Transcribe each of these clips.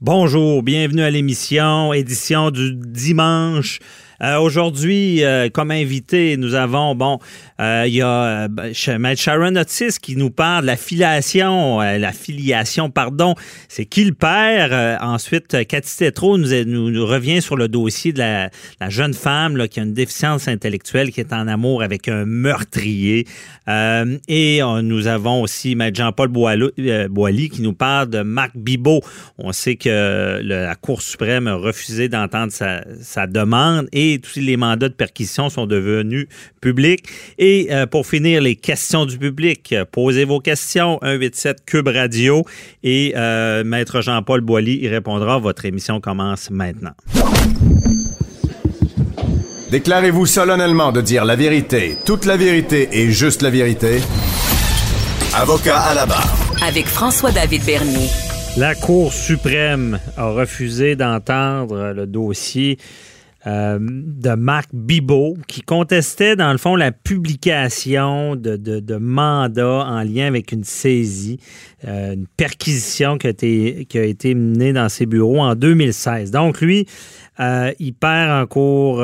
Bonjour, bienvenue à l'émission, édition du dimanche. Euh, Aujourd'hui, euh, comme invité, nous avons, bon, euh, il y a Maître Sharon Otis qui nous parle de la filiation, la filiation, pardon, c'est qui le père. Ensuite, Cathy Tétrault nous, revient sur le dossier de la, jeune femme qui a une déficience intellectuelle, qui est en amour avec un meurtrier. Et nous avons aussi Maître Jean-Paul Boilly qui nous parle de Marc Bibot. On sait que la Cour suprême a refusé d'entendre sa, sa demande et tous les mandats de perquisition sont devenus publics. Et euh, pour finir, les questions du public. Posez vos questions, 187 Cube Radio et euh, Maître Jean-Paul Boilly y répondra. Votre émission commence maintenant. Déclarez-vous solennellement de dire la vérité, toute la vérité et juste la vérité. Avocat à la barre. Avec François-David Bernier. La Cour suprême a refusé d'entendre le dossier euh, de Marc Bibot qui contestait, dans le fond, la publication de, de- mandats en lien avec une saisie, euh, une perquisition qui a, été, menée dans ses bureaux en 2016. Donc, lui, euh, il perd en cours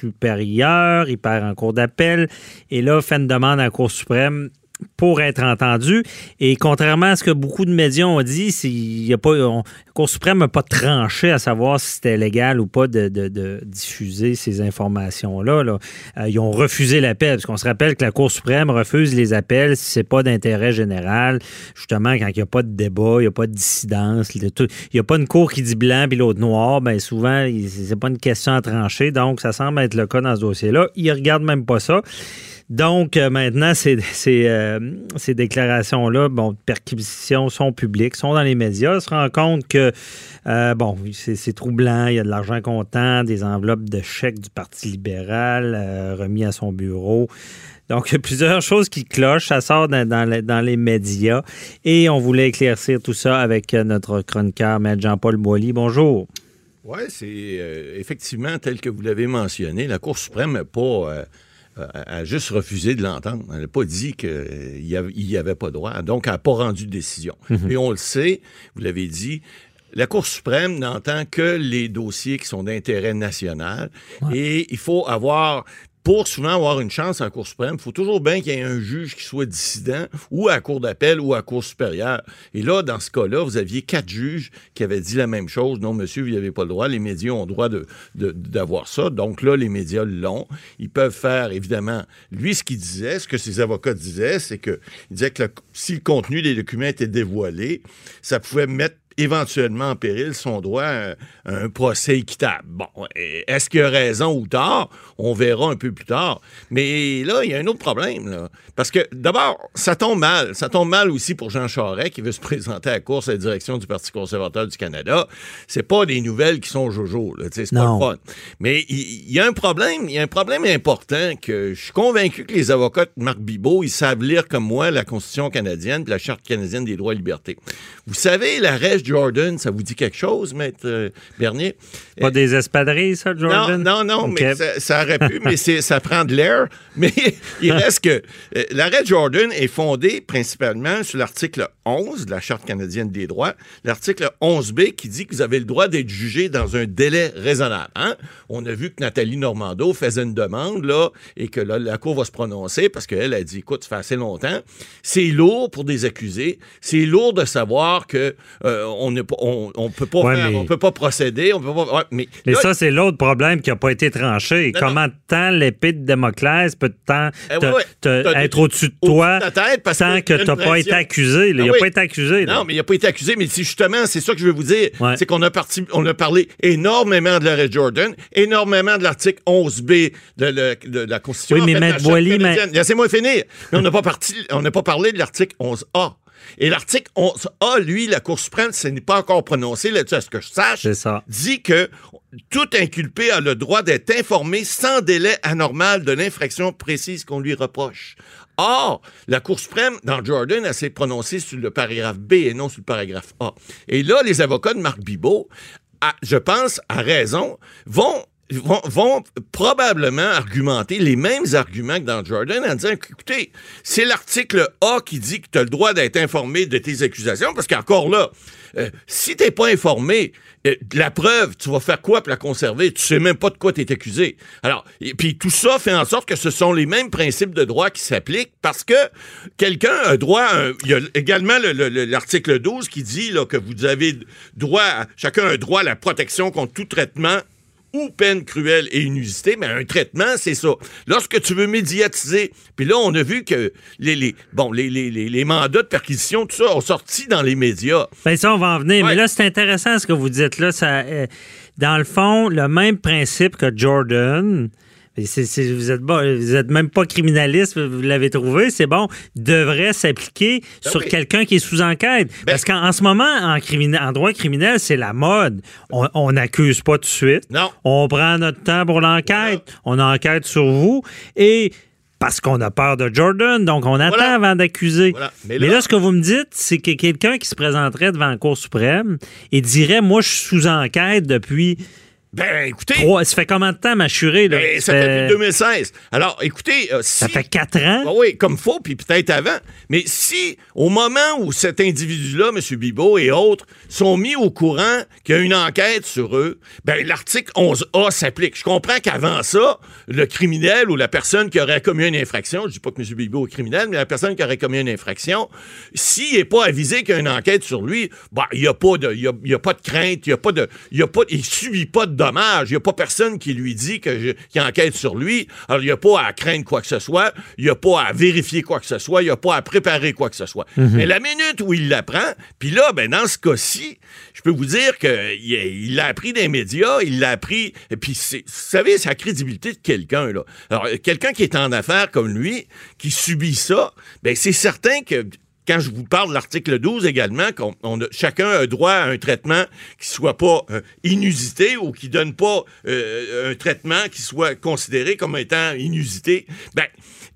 supérieur, il perd en cours d'appel, et là, fait une demande à la Cour suprême pour être entendu. Et contrairement à ce que beaucoup de médias ont dit, la Cour suprême n'a pas tranché à savoir si c'était légal ou pas de, diffuser ces informations-là. là. Euh, ils ont refusé l'appel, parce qu'on se rappelle que la Cour suprême refuse les appels si c'est pas d'intérêt général, justement quand il n'y a pas de débat, il n'y a pas de dissidence, il n'y a pas une cour qui dit blanc puis l'autre noir, ben souvent, c'est pas une question à trancher, donc ça semble être le cas dans ce dossier-là. Ils regardent même pas ça. Donc, euh, maintenant, ces, ces, euh, déclarations-là, bon, de perquisition sont publiques, sont dans les médias. On se rend compte que, euh, bon, c'est troublant, il y a de l'argent comptant, des enveloppes de chèques du Parti libéral remis à son bureau. Donc, il y a plusieurs choses qui clochent. Ça sort dans, les, dans les médias. Et on voulait éclaircir tout ça avec notre chroniqueur, Maître Jean-Paul Boilly. Bonjour. Oui, c'est effectivement tel que vous l'avez mentionné. La Cour suprême n'a pas. Euh, a juste refusé de l'entendre. Elle n'a pas dit qu'il n'y avait pas droit. Donc, elle n'a pas rendu de décision. Et on le sait, vous l'avez dit, la Cour suprême n'entend que les dossiers qui sont d'intérêt national. Et il faut avoir. Pour souvent avoir une chance en Cour suprême, il faut toujours bien qu'il y ait un juge qui soit dissident ou à Cour d'appel ou à Cour supérieure. Et là, dans ce cas-là, vous aviez quatre juges qui avaient dit la même chose. Non, monsieur, vous n'avez pas le droit. Les médias ont le droit de- de- d'avoir ça. Donc là, les médias l'ont. Ils peuvent faire, évidemment, lui, ce qu'il disait, ce que ses avocats disaient, c'est que il disait que si le contenu des documents était dévoilé, ça pouvait mettre éventuellement en péril son droit à, un procès équitable. Bon, est-ce qu'il a raison ou tort? On verra un peu plus tard. Mais là, il y a un autre problème. Là. Parce que, d'abord, ça tombe mal. Ça tombe mal aussi pour Jean Charest, qui veut se présenter à la course à la direction du Parti conservateur du Canada. C'est pas des nouvelles qui sont jojo. C'est pas le fun. Mais il y, a un problème. Il y a un problème important que je suis convaincu que les avocats de Marc Bibot, ils savent lire comme moi la Constitution canadienne et la Charte canadienne des droits et libertés. Vous savez, l'arrêt Jordan, ça vous dit quelque chose, maître euh, Bernier? Pas des espadrilles, ça, Jordan? Non, non, non, mais ça, ça aurait pu, mais ça prend de l'air. Mais il reste que euh, l'arrêt Jordan est fondé principalement sur l'article 11 de la Charte canadienne des droits, l'article 11b qui dit que vous avez le droit d'être jugé dans un délai raisonnable. hein? On a vu que Nathalie Normando faisait une demande, là, et que là, la Cour va se prononcer parce qu'elle a dit, écoute, ça fait assez longtemps. C'est lourd pour des accusés. C'est lourd de savoir que euh, on ne on, on peut pas Ouais, faire- mais- on peut pas procéder, on peut pas. ouais, mais Mais là, ça, c'est l'autre problème qui n'a pas été tranché. Non, Comment tant l'épée de Damoclès peut tant Eh ouais, T'as- être au-dessus de toi ta tête parce tant que tu n'as pas été accusé? là? Ah Il n'a oui. pas été accusé. là. Non, mais il n'a pas été accusé, mais c'est justement, c'est ça que je veux vous dire. C'est qu'on a, parti, on a parlé énormément de l'arrêt Jordan, énormément de l'article 11B de, le- de la Constitution. Oui, mais en fait, Maître canadienne. Laissez-moi finir. Mais on n'a pas, parti- on n'a pas parlé de l'article 11A. Et l'article 11A, lui, la Cour suprême, ce n'est pas encore prononcé là-dessus, à ce que je sache, ça. dit que tout inculpé a le droit d'être informé sans délai anormal de l'infraction précise qu'on lui reproche. Or, la Cour suprême, dans Jordan, elle s'est prononcée sur le paragraphe B et non sur le paragraphe A. Et là, les avocats de Marc Bibot, à- je pense, à raison, vont vont, probablement argumenter les mêmes arguments que dans Jordan en disant écoutez, c'est l'article A qui dit que tu as le droit d'être informé de tes accusations, parce qu'encore là, euh, si t'es pas informé, euh, la preuve, tu vas faire quoi pour la conserver? Tu sais même pas de quoi tu es accusé. Alors, et puis tout ça fait en sorte que ce sont les mêmes principes de droit qui s'appliquent parce que quelqu'un a droit Il y a également le- le- le- l'article 12 qui dit là, que vous avez droit, à- chacun a droit à la protection contre tout traitement ou peine cruelle et inusitée, mais un traitement, c'est ça. Lorsque tu veux médiatiser, puis là, on a vu que les, les, bon, les, les, les, les mandats de perquisition, tout ça, ont sorti dans les médias. Ben ça, on va en venir. Ouais. Mais là, c'est intéressant ce que vous dites là. Ça, euh, dans le fond, le même principe que Jordan. Vous êtes pas- vous êtes même pas criminaliste, vous l'avez trouvé, c'est bon, devrait s'appliquer sur Ben oui. quelqu'un qui est sous enquête. Ben- Parce qu'en en ce moment, en, droit criminel, c'est la mode. On- n'accuse pas tout de suite. Non. On prend notre temps pour l'enquête. On enquête sur vous. Et parce qu'on a peur de Jordan, donc on attend Voilà. avant d'accuser. Voilà. Mais, Mais là- ce que vous me dites, c'est que quelqu'un qui se présenterait devant la Cour suprême et dirait Moi, je suis sous enquête depuis. Ben, écoutez, Trois, ça fait combien de temps m'assurer? là? ben, ça fait depuis 2016. Alors, écoutez, euh, si... ça fait quatre ans? Ah oui, comme faut, puis peut-être avant. Mais si, au moment où cet individu-là, M. Bibot et autres, sont mis au courant qu'il y a une enquête sur eux, ben l'article 11A s'applique. Je comprends qu'avant ça, le criminel ou la personne qui aurait commis une infraction, je dis pas que M. Bibot est criminel, mais la personne qui aurait commis une infraction, s'il n'est pas avisé qu'il y a une enquête sur lui, ben, il n'y a, pas de- y a, il y a pas de crainte, il y a pas de, il y a pas, il subit pas de dommages, il n'y a pas personne qui lui dit que je- qu'il enquête sur lui, alors il n'y a pas à craindre quoi que ce soit, il n'y a pas à vérifier quoi que ce soit, il n'y a pas à préparer quoi que ce soit. Mais la minute où il l'apprend, puis là, ben, dans ce cas-ci, je peux vous dire qu'il il l'a appris des médias, il l'a appris, et puis c'est- vous savez, c'est la crédibilité de quelqu'un, là. Alors, quelqu'un qui est en affaires comme lui, qui subit ça, ben, c'est certain que quand je vous parle de l'article 12 également, qu'on on a- chacun a droit à un traitement qui soit pas euh, inusité ou qui donne pas euh, un traitement qui soit considéré comme étant inusité, ben,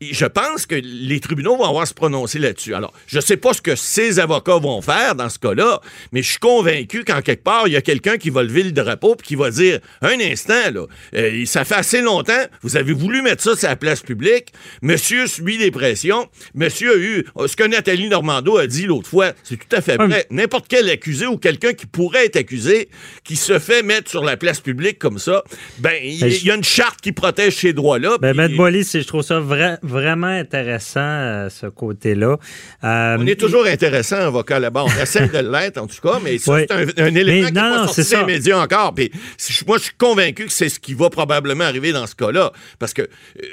je pense que les tribunaux vont avoir à se prononcer là-dessus. Alors, je sais pas ce que ces avocats vont faire dans ce cas-là, mais je suis convaincu qu'en quelque part, il y a quelqu'un qui va lever le drapeau puis qui va dire, un instant, là, euh, ça fait assez longtemps, vous avez voulu mettre ça sur la place publique, monsieur subit des pressions, monsieur a eu, ce que Nathalie Normando a dit l'autre fois, c'est tout à fait Ouais, vrai. N'importe quel accusé ou quelqu'un qui pourrait être accusé, qui se fait mettre sur la place publique comme ça, ben, il Ben, y a une charte qui protège ces droits-là. Ben, Maître Boily, c'est- je trouve ça vra- vraiment intéressant, euh, ce côté-là. Euh, On est toujours intéressant, avocat là-bas. On essaie de l'être, en tout cas, mais ça, Oui. c'est un, un élément Mais qui non, pas sorti des médias encore. Puis, moi, je suis convaincu que c'est ce qui va probablement arriver dans ce cas-là. Parce que euh,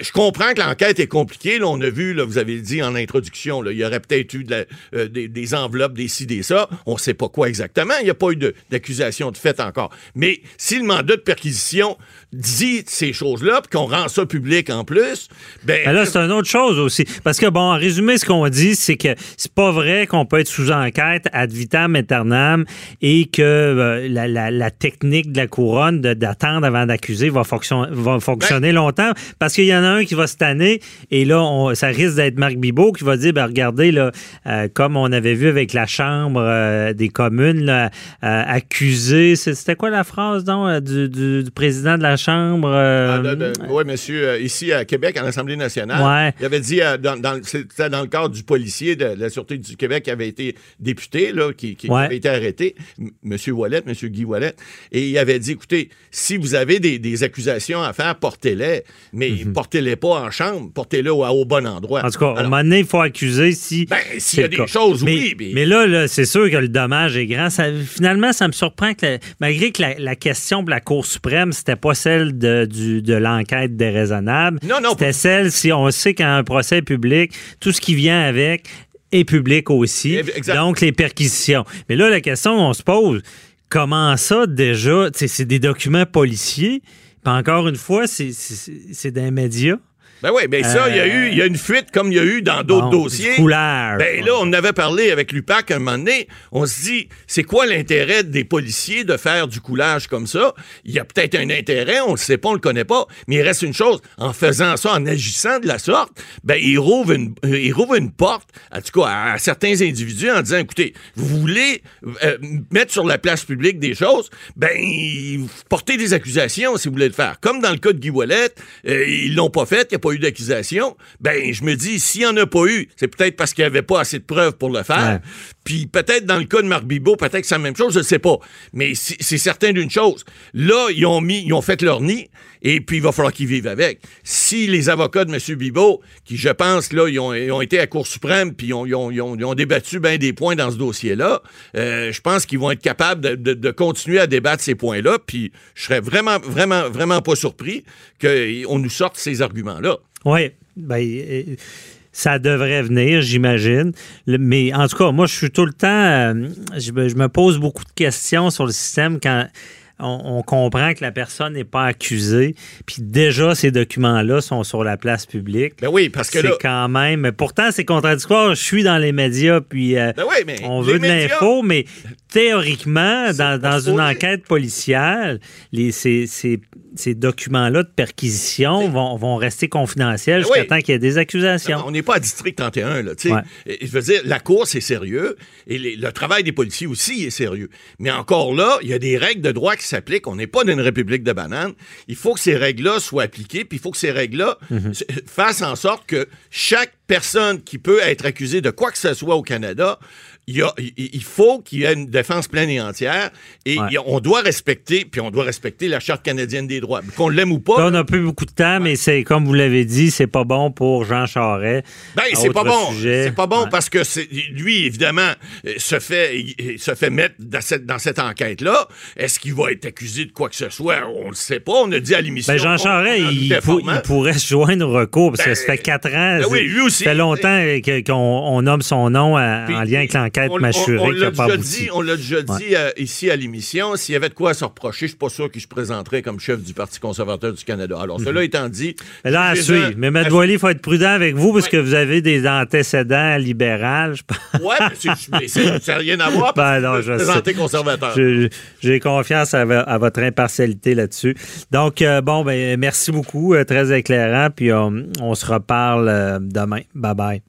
je comprends que l'enquête est compliquée. Là, on a vu, là, vous avez dit en introduction, là, il y aurait peut-être eu de la- des, des enveloppes, des ci, des ça. On ne sait pas quoi exactement. Il n'y a pas eu de- d'accusation de, fait encore. Mais si le mandat de perquisition dit ces choses-là, puis qu'on rend ça public en plus, ben, Mais là, c'est une autre chose aussi. Parce que, bon, en résumé, ce qu'on dit, c'est que c'est pas vrai qu'on peut être sous enquête ad vitam aeternam et que euh, la, la- la technique de la couronne d'attendre avant d'accuser va, fonction- va fonctionner longtemps. Parce qu'il y en a un qui va se tanner et là, on- ça risque d'être Marc Bibot qui va dire, ben, regardez, là, euh, comme on avait vu avec la Chambre euh, des communes, là, accusé, c'est- c'était quoi la phrase, donc, du, du- du président de la Chambre? euh, oui, monsieur, euh, ici à Québec, à l'Assemblée nationale, Ouais. il avait dit, euh, dans, dans- c'était dans le cadre du policier de la Sûreté du Québec qui avait été député, là, qui, qui Ouais. avait été arrêté, monsieur Wallet, monsieur Guy Wallet, et il avait dit, écoutez, si vous avez des, des accusations à faire, portez-les, mais portez-les pas en chambre, portez-les au, au bon endroit. En tout cas, à un moment donné, il faut accuser si. Ben, s'il y a des cas. choses, mais, oui, mais- Mais là, là, c'est sûr que le dommage est grand. Ça- finalement, ça me surprend que, la- malgré que la, la question de la Cour suprême, c'était pas celle de, du- de l'enquête déraisonnable. Non, non, C'était celle, si on sait qu'un procès public, tout ce qui vient avec est public aussi. Exact. Donc, les perquisitions. Mais là, la question qu'on se pose, comment ça, déjà, c'est des documents policiers, puis encore une fois, c'est des médias? Ben oui, ben ça, il y a eu, il y a une fuite comme il y a eu dans d'autres Bon, dossiers. coulage. Ben là, on en avait parlé avec l'UPAC un moment donné. On se dit, c'est quoi l'intérêt des policiers de faire du coulage comme ça? Il y a peut-être un intérêt, on le sait pas, on le connaît pas, mais il reste une chose, en faisant ça, en agissant de la sorte, ben, il rouvre une, euh, il rouvre une porte, en tout cas, à, à certains individus en disant, écoutez, vous voulez euh, mettre sur la place publique des choses, ben, vous portez des accusations si vous voulez le faire. Comme dans le cas de Guy Ouellet, euh, ils l'ont pas fait, il n'y a pas eu d'accusation. Ben, je me dis, s'il n'y en a pas eu, c'est peut-être parce qu'il n'y avait pas assez de preuves pour le faire. Ouais. Puis peut-être dans le cas de Marc Bibot, peut-être que c'est la même chose, je ne sais pas. Mais c'est c'est certain d'une chose. Là, ils ont mis, ils ont fait leur nid, et puis il va falloir qu'ils vivent avec. Si les avocats de M. Bibot, qui je pense, là, ils ont, été à Cour suprême, puis ils ont, débattu bien des points dans ce dossier-là, euh, je pense qu'ils vont être capables de, continuer à débattre ces points-là, puis je serais vraiment, vraiment, vraiment pas surpris qu'on nous sorte ces arguments-là. Oui, ben, ça devrait venir, j'imagine. Mais en tout cas, moi, je suis tout le temps. euh, je me pose beaucoup de questions sur le système quand. On, on comprend que la personne n'est pas accusée, puis déjà ces documents-là sont sur la place publique. Ben oui, parce que c'est là. quand même. mais Pourtant, c'est contradictoire. Je suis dans les médias, puis euh, Ben oui, mais on veut de l'info, mais théoriquement, dans, dans une enquête policière, les, ces, ces- ces documents-là de perquisition vont, vont rester confidentiels Ben jusqu'à oui. temps qu'il y ait des accusations. On n'est pas à District 31, là. Ouais. Je veux dire, la cour, c'est sérieux, et les- le travail des policiers aussi est sérieux. Mais encore là, il y a des règles de droit qui s'appliquent. On n'est pas dans une république de bananes. Il faut que ces règles-là soient appliquées, puis il faut que ces règles-là Mhm. fassent en sorte que chaque personne qui peut être accusée de quoi que ce soit au Canada, il, a- faut qu'il y ait une défense pleine et entière, et Ouais. on doit respecter, puis on doit respecter la Charte canadienne des droits. Qu'on l'aime ou pas, Là, on n'a plus beaucoup de temps, mais c'est comme vous l'avez dit, c'est pas bon pour Jean Charest. Ben, c'est pas bon. C'est pas bon Ouais. parce que lui, évidemment, euh, se fait, il- se fait mettre dans cette, dans cette enquête-là. Est-ce qu'il va être accusé de quoi que ce soit? On le sait pas. On a dit à l'émission. Ben Jean Charest, on il, pourrait se joindre au recours parce que Ben, ça fait quatre ans. ben oui, c'est- lui aussi. Ça fait longtemps qu'on on nomme son nom à- Puis, en lien avec l'enquête on- l'a n'a pas déjà abouti. dit, On l'a déjà dit euh, ici à l'émission. S'il y avait de quoi se reprocher, je suis pas sûr qu'il se présenterait comme chef du Parti conservateur du Canada. Alors, cela étant dit. Mais là, à suivre. Mais M. à- il faut être prudent avec vous parce Ouais. que vous avez des antécédents libéraux. je pense. Ouais, mais ça n'a rien à voir. Ben non, que je conservateur. Je- J'ai confiance à, vo- à votre impartialité là-dessus. Donc, euh, bon, ben, merci beaucoup. euh, très éclairant. Puis on, on se reparle demain. Bye bye.